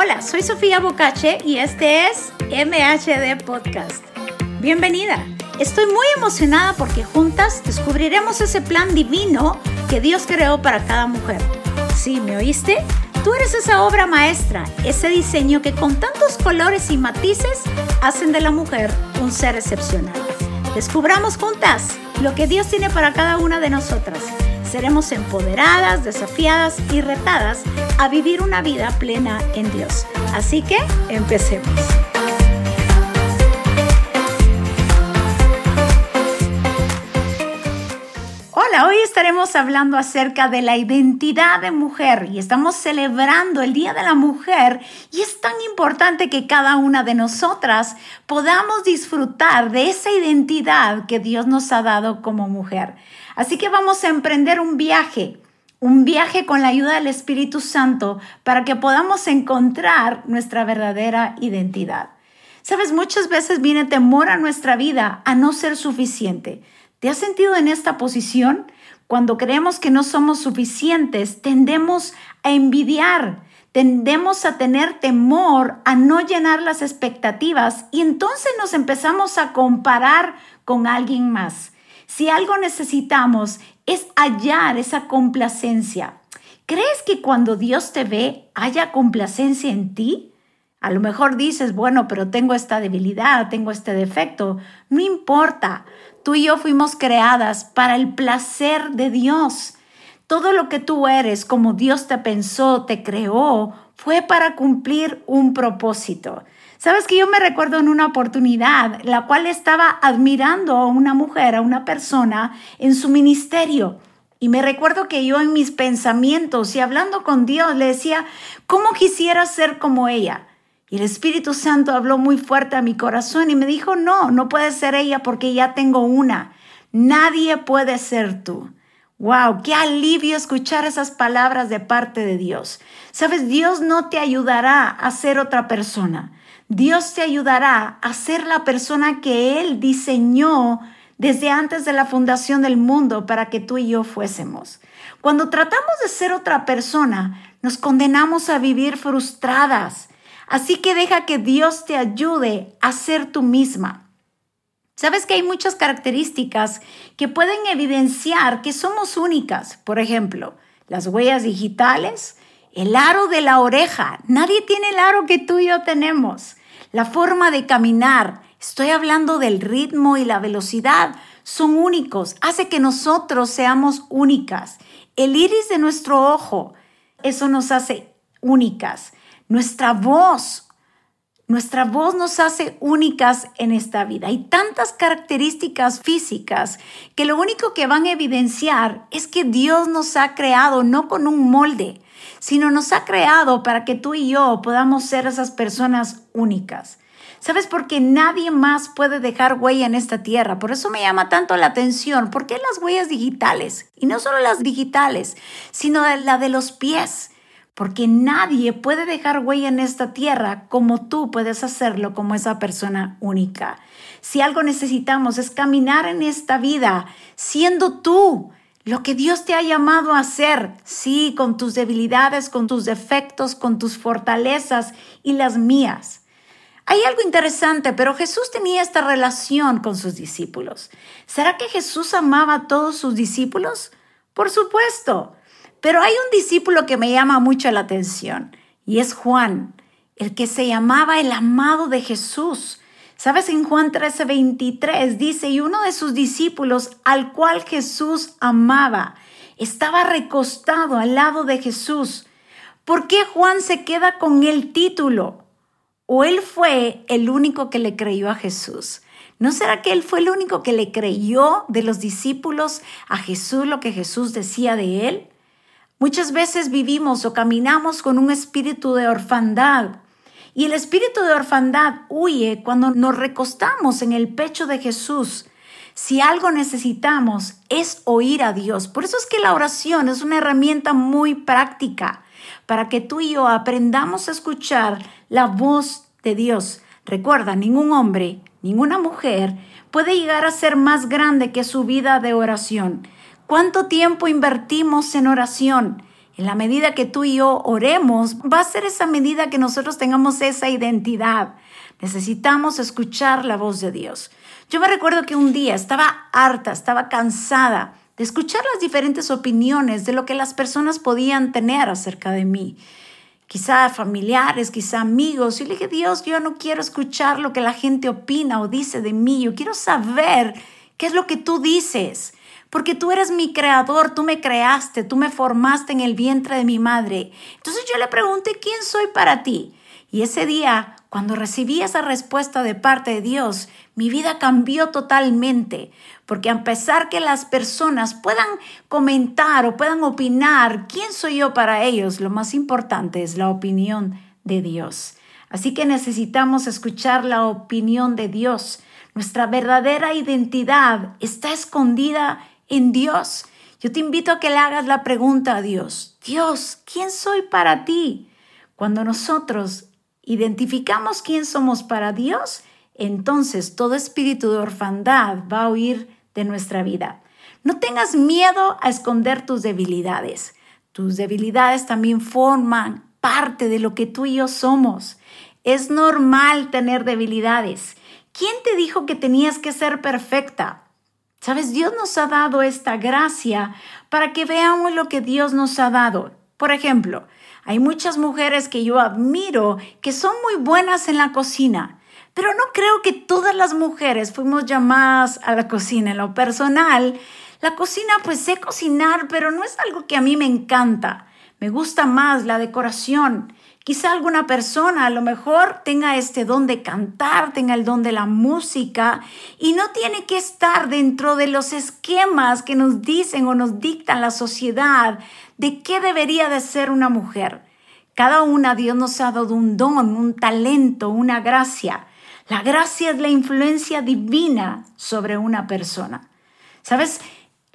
Hola, soy Sofía Bocache y este es MHD Podcast. Bienvenida. Estoy muy emocionada porque juntas descubriremos ese plan divino que Dios creó para cada mujer. ¿Sí, me oíste? Tú eres esa obra maestra, ese diseño que con tantos colores y matices hacen de la mujer un ser excepcional. Descubramos juntas lo que Dios tiene para cada una de nosotras. Seremos empoderadas, desafiadas y retadas a vivir una vida plena en Dios. Así que empecemos. Hola, hoy estaremos hablando acerca de la identidad de mujer y estamos celebrando el Día de la Mujer y es tan importante que cada una de nosotras podamos disfrutar de esa identidad que Dios nos ha dado como mujer. Así que vamos a emprender un viaje, un viaje con la ayuda del Espíritu Santo para que podamos encontrar nuestra verdadera identidad. Sabes, muchas veces viene temor a nuestra vida a no ser suficiente. ¿Te has sentido en esta posición? Cuando creemos que no somos suficientes, tendemos a envidiar, tendemos a tener temor a no llenar las expectativas y entonces nos empezamos a comparar con alguien más. Si algo necesitamos es hallar esa complacencia. ¿Crees que cuando Dios te ve haya complacencia en ti? A lo mejor dices, bueno, pero tengo esta debilidad, tengo este defecto. No importa. Tú y yo fuimos creadas para el placer de Dios. Todo lo que tú eres, como Dios te pensó, te creó, fue para cumplir un propósito. Sabes que yo me recuerdo en una oportunidad, la cual estaba admirando a una mujer, a una persona en su ministerio. Y me recuerdo que yo en mis pensamientos y hablando con Dios le decía, ¿cómo quisiera ser como ella? Y el Espíritu Santo habló muy fuerte a mi corazón y me dijo, no, no puede ser ella porque ya tengo una. Nadie puede ser tú. Wow, qué alivio escuchar esas palabras de parte de Dios. Sabes, Dios no te ayudará a ser otra persona. Dios te ayudará a ser la persona que Él diseñó desde antes de la fundación del mundo para que tú y yo fuésemos. Cuando tratamos de ser otra persona, nos condenamos a vivir frustradas Así que deja que Dios te ayude a ser tú misma. Sabes que hay muchas características que pueden evidenciar que somos únicas. Por ejemplo, las huellas digitales, el aro de la oreja. Nadie tiene el aro que tú y yo tenemos. La forma de caminar. Estoy hablando del ritmo y la velocidad. Son únicos. Hace que nosotros seamos únicas. El iris de nuestro ojo. Eso nos hace únicas. Nuestra voz, nuestra voz nos hace únicas en esta vida. Hay tantas características físicas que lo único que van a evidenciar es que Dios nos ha creado no con un molde, sino nos ha creado para que tú y yo podamos ser esas personas únicas. ¿Sabes? Porque nadie más puede dejar huella en esta tierra. Por eso me llama tanto la atención. ¿Por qué las huellas digitales? Y no solo las digitales, sino la de los pies porque nadie puede dejar huella en esta tierra como tú puedes hacerlo como esa persona única. Si algo necesitamos es caminar en esta vida siendo tú lo que Dios te ha llamado a hacer, sí, con tus debilidades, con tus defectos, con tus fortalezas y las mías. Hay algo interesante, pero Jesús tenía esta relación con sus discípulos. ¿Será que Jesús amaba a todos sus discípulos? Por supuesto. Pero hay un discípulo que me llama mucho la atención y es Juan, el que se llamaba el amado de Jesús. Sabes, en Juan 13, 23 dice, y uno de sus discípulos al cual Jesús amaba, estaba recostado al lado de Jesús. ¿Por qué Juan se queda con el título? ¿O él fue el único que le creyó a Jesús? ¿No será que él fue el único que le creyó de los discípulos a Jesús lo que Jesús decía de él? Muchas veces vivimos o caminamos con un espíritu de orfandad y el espíritu de orfandad huye cuando nos recostamos en el pecho de Jesús. Si algo necesitamos es oír a Dios. Por eso es que la oración es una herramienta muy práctica para que tú y yo aprendamos a escuchar la voz de Dios. Recuerda, ningún hombre, ninguna mujer puede llegar a ser más grande que su vida de oración. ¿Cuánto tiempo invertimos en oración? en la medida que tú y yo oremos, va a ser esa medida que nosotros tengamos esa identidad. Necesitamos escuchar la voz de Dios. Yo me recuerdo que un día estaba harta, estaba cansada de escuchar las diferentes opiniones de lo que las personas podían tener acerca de mí. Quizá familiares, quizá amigos. Y le dije, Dios, yo no quiero escuchar lo que la gente opina o dice de mí. Yo quiero saber qué es lo que tú dices porque tú eres mi creador, tú me creaste, tú me formaste en el vientre de mi madre. Entonces yo le pregunté, ¿quién soy para ti? Y ese día, cuando recibí esa respuesta de parte de Dios, mi vida cambió totalmente, porque a pesar que las personas puedan comentar o puedan opinar quién soy yo para ellos, lo más importante es la opinión de Dios. Así que necesitamos escuchar la opinión de Dios. Nuestra verdadera identidad está escondida en Dios. Yo te invito a que le hagas la pregunta a Dios. Dios, ¿quién soy para ti? Cuando nosotros identificamos quién somos para Dios, entonces todo espíritu de orfandad va a huir de nuestra vida. No tengas miedo a esconder tus debilidades. Tus debilidades también forman parte de lo que tú y yo somos. Es normal tener debilidades. ¿Quién te dijo que tenías que ser perfecta? Sabes, Dios nos ha dado esta gracia para que veamos lo que Dios nos ha dado. Por ejemplo, hay muchas mujeres que yo admiro que son muy buenas en la cocina, pero no creo que todas las mujeres fuimos llamadas a la cocina. En lo personal, la cocina pues sé cocinar, pero no es algo que a mí me encanta. Me gusta más la decoración, Quizá alguna persona a lo mejor tenga este don de cantar, tenga el don de la música y no tiene que estar dentro de los esquemas que nos dicen o nos dictan la sociedad de qué debería de ser una mujer. Cada una Dios nos ha dado un don, un talento, una gracia. La gracia es la influencia divina sobre una persona. ¿Sabes?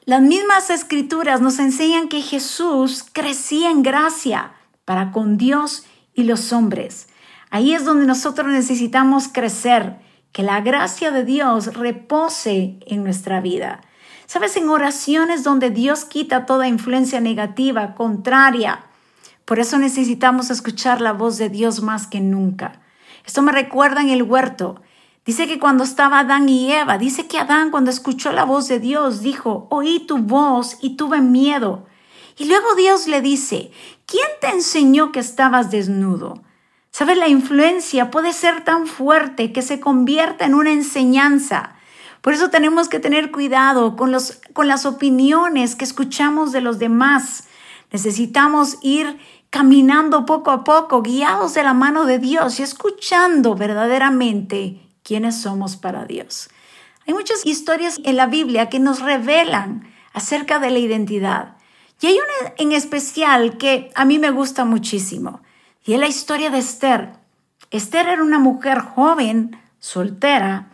Las mismas escrituras nos enseñan que Jesús crecía en gracia para con Dios y los hombres. Ahí es donde nosotros necesitamos crecer, que la gracia de Dios repose en nuestra vida. Sabes, en oraciones donde Dios quita toda influencia negativa, contraria. Por eso necesitamos escuchar la voz de Dios más que nunca. Esto me recuerda en el huerto. Dice que cuando estaba Adán y Eva, dice que Adán cuando escuchó la voz de Dios dijo, oí tu voz y tuve miedo. Y luego Dios le dice, ¿quién te enseñó que estabas desnudo? ¿Sabes? La influencia puede ser tan fuerte que se convierta en una enseñanza. Por eso tenemos que tener cuidado con, los, con las opiniones que escuchamos de los demás. Necesitamos ir caminando poco a poco, guiados de la mano de Dios y escuchando verdaderamente quiénes somos para Dios. Hay muchas historias en la Biblia que nos revelan acerca de la identidad. Y hay una en especial que a mí me gusta muchísimo, y es la historia de Esther. Esther era una mujer joven, soltera,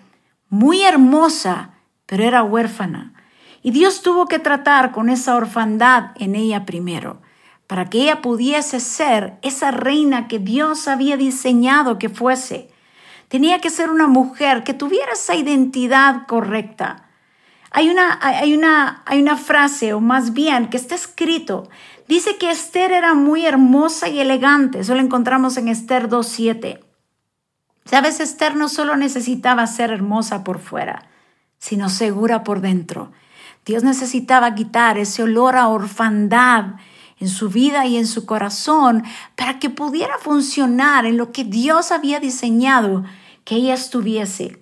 muy hermosa, pero era huérfana. Y Dios tuvo que tratar con esa orfandad en ella primero, para que ella pudiese ser esa reina que Dios había diseñado que fuese. Tenía que ser una mujer que tuviera esa identidad correcta hay una, hay, una, hay una frase, o más bien, que está escrito. Dice que Esther era muy hermosa y elegante. Eso lo encontramos en Esther 2.7. Sabes, Esther no solo necesitaba ser hermosa por fuera, sino segura por dentro. Dios necesitaba quitar ese olor a orfandad en su vida y en su corazón para que pudiera funcionar en lo que Dios había diseñado que ella estuviese.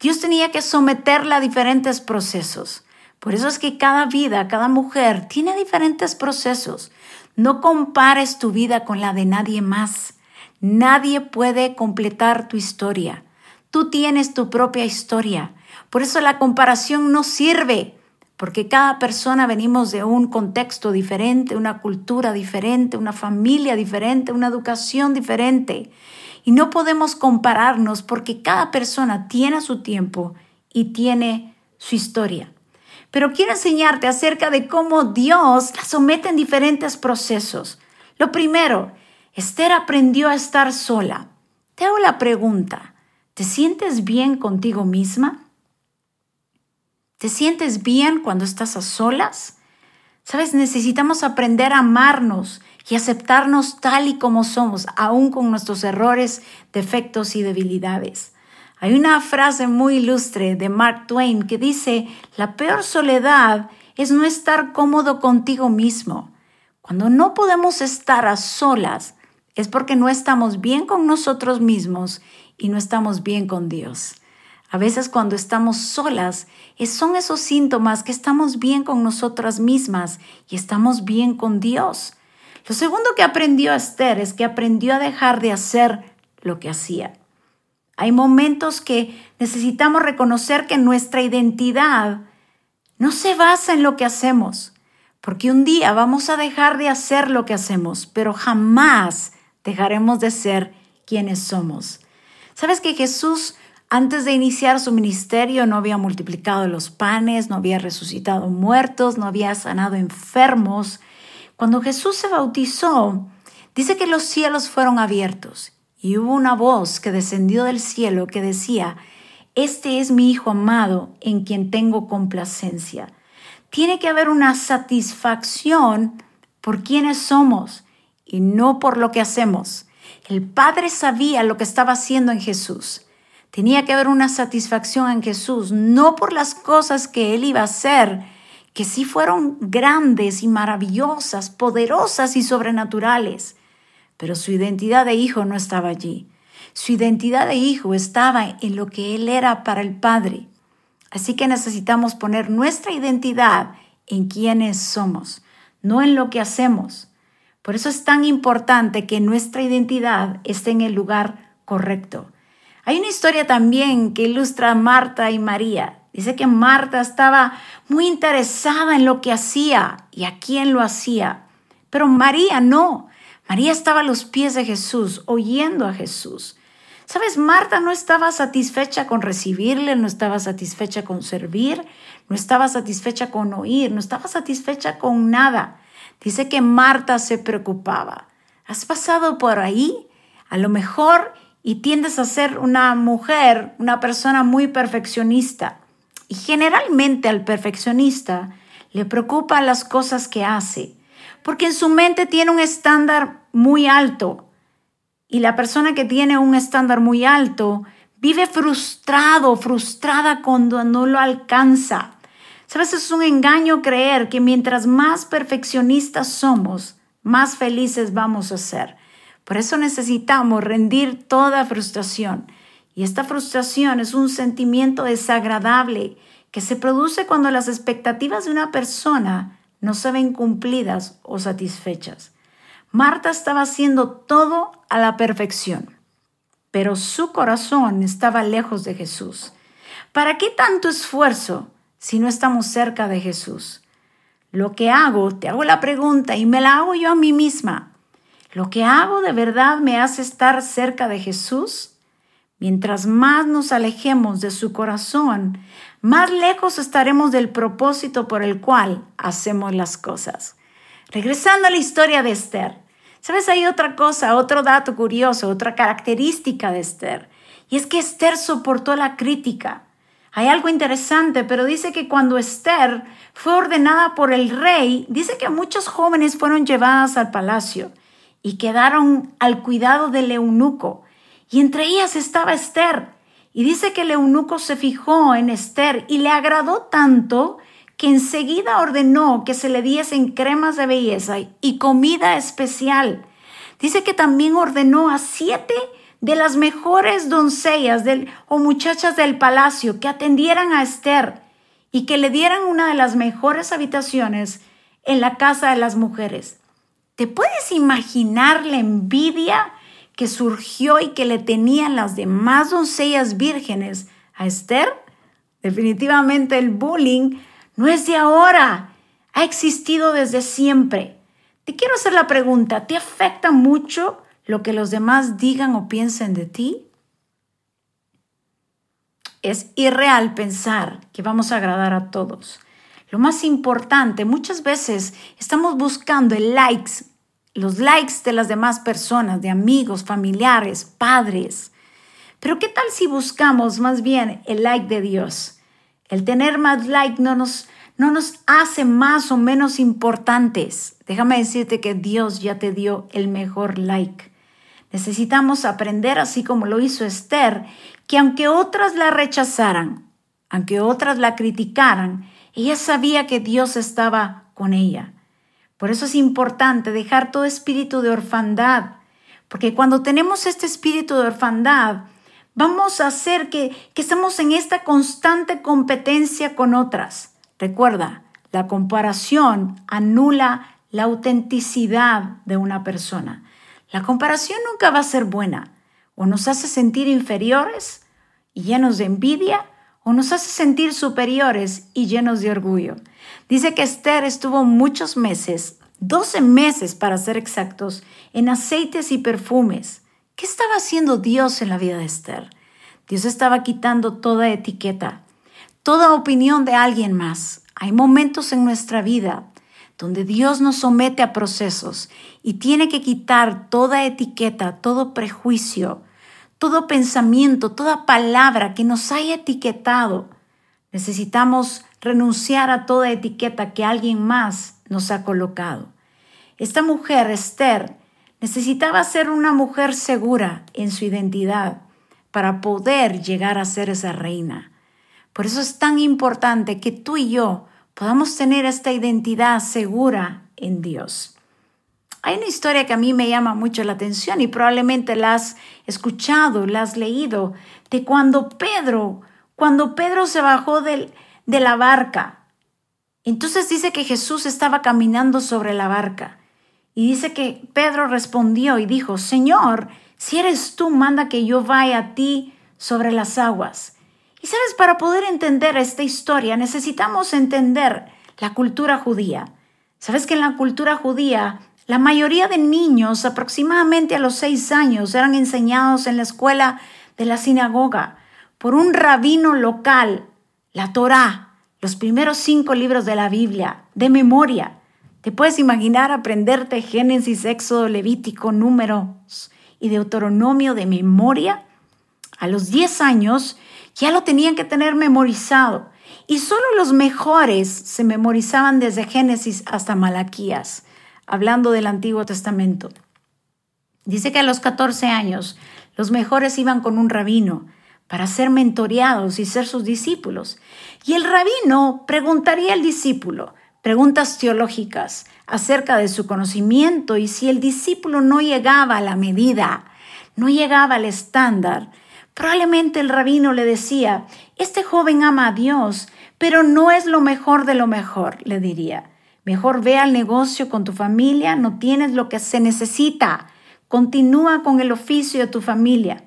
Dios tenía que someterla a diferentes procesos. Por eso es que cada vida, cada mujer tiene diferentes procesos. No compares tu vida con la de nadie más. Nadie puede completar tu historia. Tú tienes tu propia historia. Por eso la comparación no sirve, porque cada persona venimos de un contexto diferente, una cultura diferente, una familia diferente, una educación diferente. Y no podemos compararnos porque cada persona tiene su tiempo y tiene su historia. Pero quiero enseñarte acerca de cómo Dios la somete en diferentes procesos. Lo primero, Esther aprendió a estar sola. Te hago la pregunta, ¿te sientes bien contigo misma? ¿Te sientes bien cuando estás a solas? Sabes, necesitamos aprender a amarnos y aceptarnos tal y como somos, aún con nuestros errores, defectos y debilidades. Hay una frase muy ilustre de Mark Twain que dice, la peor soledad es no estar cómodo contigo mismo. Cuando no podemos estar a solas es porque no estamos bien con nosotros mismos y no estamos bien con Dios. A veces cuando estamos solas son esos síntomas que estamos bien con nosotras mismas y estamos bien con Dios. Lo segundo que aprendió Esther es que aprendió a dejar de hacer lo que hacía. Hay momentos que necesitamos reconocer que nuestra identidad no se basa en lo que hacemos, porque un día vamos a dejar de hacer lo que hacemos, pero jamás dejaremos de ser quienes somos. ¿Sabes que Jesús antes de iniciar su ministerio no había multiplicado los panes, no había resucitado muertos, no había sanado enfermos? Cuando Jesús se bautizó, dice que los cielos fueron abiertos y hubo una voz que descendió del cielo que decía, Este es mi Hijo amado en quien tengo complacencia. Tiene que haber una satisfacción por quienes somos y no por lo que hacemos. El Padre sabía lo que estaba haciendo en Jesús. Tenía que haber una satisfacción en Jesús, no por las cosas que Él iba a hacer, que sí fueron grandes y maravillosas, poderosas y sobrenaturales, pero su identidad de hijo no estaba allí. Su identidad de hijo estaba en lo que Él era para el Padre. Así que necesitamos poner nuestra identidad en quienes somos, no en lo que hacemos. Por eso es tan importante que nuestra identidad esté en el lugar correcto. Hay una historia también que ilustra a Marta y María. Dice que Marta estaba muy interesada en lo que hacía y a quién lo hacía, pero María no. María estaba a los pies de Jesús, oyendo a Jesús. Sabes, Marta no estaba satisfecha con recibirle, no estaba satisfecha con servir, no estaba satisfecha con oír, no estaba satisfecha con nada. Dice que Marta se preocupaba. ¿Has pasado por ahí? A lo mejor y tiendes a ser una mujer, una persona muy perfeccionista. Y generalmente al perfeccionista le preocupan las cosas que hace, porque en su mente tiene un estándar muy alto. Y la persona que tiene un estándar muy alto vive frustrado, frustrada cuando no lo alcanza. Sabes, es un engaño creer que mientras más perfeccionistas somos, más felices vamos a ser. Por eso necesitamos rendir toda frustración. Y esta frustración es un sentimiento desagradable que se produce cuando las expectativas de una persona no se ven cumplidas o satisfechas. Marta estaba haciendo todo a la perfección, pero su corazón estaba lejos de Jesús. ¿Para qué tanto esfuerzo si no estamos cerca de Jesús? Lo que hago, te hago la pregunta y me la hago yo a mí misma. ¿Lo que hago de verdad me hace estar cerca de Jesús? Mientras más nos alejemos de su corazón, más lejos estaremos del propósito por el cual hacemos las cosas. Regresando a la historia de Esther, ¿sabes? Hay otra cosa, otro dato curioso, otra característica de Esther, y es que Esther soportó la crítica. Hay algo interesante, pero dice que cuando Esther fue ordenada por el rey, dice que muchos jóvenes fueron llevadas al palacio y quedaron al cuidado del eunuco y entre ellas estaba Esther. Y dice que el eunuco se fijó en Esther y le agradó tanto que enseguida ordenó que se le diesen cremas de belleza y comida especial. Dice que también ordenó a siete de las mejores doncellas o muchachas del palacio que atendieran a Esther y que le dieran una de las mejores habitaciones en la casa de las mujeres. ¿Te puedes imaginar la envidia que surgió y que le tenían las demás doncellas vírgenes a Esther? Definitivamente el bullying no es de ahora, ha existido desde siempre. Te quiero hacer la pregunta, ¿te afecta mucho lo que los demás digan o piensen de ti? Es irreal pensar que vamos a agradar a todos. Lo más importante, muchas veces estamos buscando el likes los likes de las demás personas, de amigos, familiares, padres. Pero ¿qué tal si buscamos más bien el like de Dios? El tener más like no nos, no nos hace más o menos importantes. Déjame decirte que Dios ya te dio el mejor like. Necesitamos aprender, así como lo hizo Esther, que aunque otras la rechazaran, aunque otras la criticaran, ella sabía que Dios estaba con ella. Por eso es importante dejar todo espíritu de orfandad, porque cuando tenemos este espíritu de orfandad, vamos a hacer que, que estamos en esta constante competencia con otras. Recuerda, la comparación anula la autenticidad de una persona. La comparación nunca va a ser buena. O nos hace sentir inferiores y llenos de envidia, nos hace sentir superiores y llenos de orgullo. Dice que Esther estuvo muchos meses, 12 meses para ser exactos, en aceites y perfumes. ¿Qué estaba haciendo Dios en la vida de Esther? Dios estaba quitando toda etiqueta, toda opinión de alguien más. Hay momentos en nuestra vida donde Dios nos somete a procesos y tiene que quitar toda etiqueta, todo prejuicio, todo pensamiento, toda palabra que nos haya etiquetado. Necesitamos renunciar a toda etiqueta que alguien más nos ha colocado. Esta mujer, Esther, necesitaba ser una mujer segura en su identidad para poder llegar a ser esa reina. Por eso es tan importante que tú y yo podamos tener esta identidad segura en Dios. Hay una historia que a mí me llama mucho la atención y probablemente la has escuchado, la has leído, de cuando Pedro, cuando Pedro se bajó de la barca. Entonces dice que Jesús estaba caminando sobre la barca y dice que Pedro respondió y dijo, Señor, si eres tú, manda que yo vaya a ti sobre las aguas. Y sabes, para poder entender esta historia necesitamos entender la cultura judía. Sabes que en la cultura judía la mayoría de niños, aproximadamente a los seis años, eran enseñados en la escuela de la sinagoga por un rabino local, la Torá, los primeros cinco libros de la Biblia, de memoria. ¿Te puedes imaginar aprenderte Génesis, Éxodo, Levítico, Números y Deuteronomio de memoria? A los diez años ya lo tenían que tener memorizado. Y solo los mejores se memorizaban desde Génesis hasta Malaquías, hablando del Antiguo Testamento. Dice que a los 14 años los mejores iban con un rabino para ser mentoreados y ser sus discípulos. Y el rabino preguntaría al discípulo preguntas teológicas acerca de su conocimiento y si el discípulo no llegaba a la medida, no llegaba al estándar, Probablemente el rabino le decía, este joven ama a Dios, pero no es lo mejor de lo mejor, le diría. Mejor ve al negocio con tu familia, no tienes lo que se necesita. Continúa con el oficio de tu familia.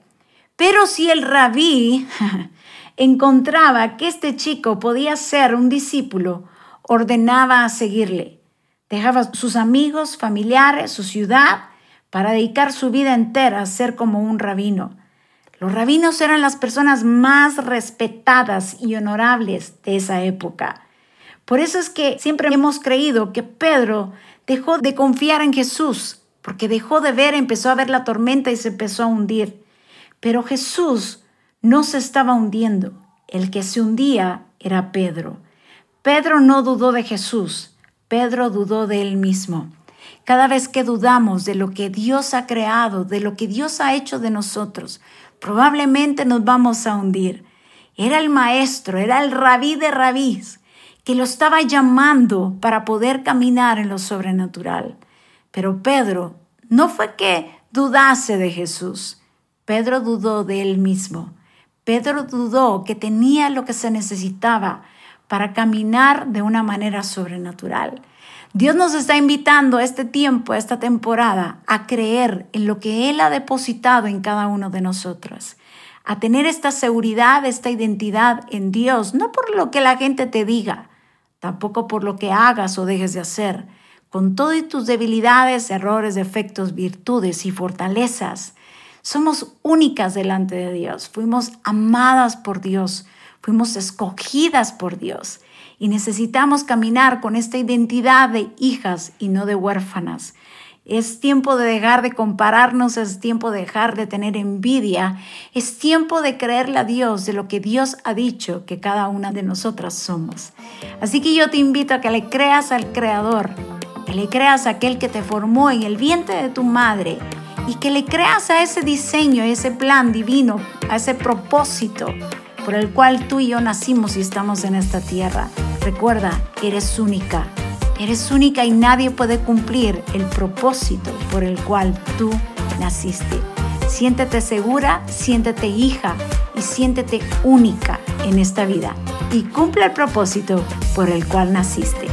Pero si el rabí encontraba que este chico podía ser un discípulo, ordenaba a seguirle. Dejaba sus amigos, familiares, su ciudad, para dedicar su vida entera a ser como un rabino. Los rabinos eran las personas más respetadas y honorables de esa época. Por eso es que siempre hemos creído que Pedro dejó de confiar en Jesús, porque dejó de ver, empezó a ver la tormenta y se empezó a hundir. Pero Jesús no se estaba hundiendo. El que se hundía era Pedro. Pedro no dudó de Jesús, Pedro dudó de él mismo. Cada vez que dudamos de lo que Dios ha creado, de lo que Dios ha hecho de nosotros, probablemente nos vamos a hundir. Era el maestro, era el rabí de rabís, que lo estaba llamando para poder caminar en lo sobrenatural. Pero Pedro no fue que dudase de Jesús, Pedro dudó de él mismo. Pedro dudó que tenía lo que se necesitaba para caminar de una manera sobrenatural. Dios nos está invitando a este tiempo, a esta temporada, a creer en lo que Él ha depositado en cada uno de nosotros, a tener esta seguridad, esta identidad en Dios, no por lo que la gente te diga, tampoco por lo que hagas o dejes de hacer, con todas tus debilidades, errores, defectos, virtudes y fortalezas. Somos únicas delante de Dios, fuimos amadas por Dios, fuimos escogidas por Dios y necesitamos caminar con esta identidad de hijas y no de huérfanas. Es tiempo de dejar de compararnos, es tiempo de dejar de tener envidia, es tiempo de creerle a Dios de lo que Dios ha dicho que cada una de nosotras somos. Así que yo te invito a que le creas al Creador, que le creas a aquel que te formó en el vientre de tu madre y que le creas a ese diseño, a ese plan divino, a ese propósito por el cual tú y yo nacimos y estamos en esta tierra. Recuerda, eres única. Eres única y nadie puede cumplir el propósito por el cual tú naciste. Siéntete segura, siéntete hija y siéntete única en esta vida y cumple el propósito por el cual naciste.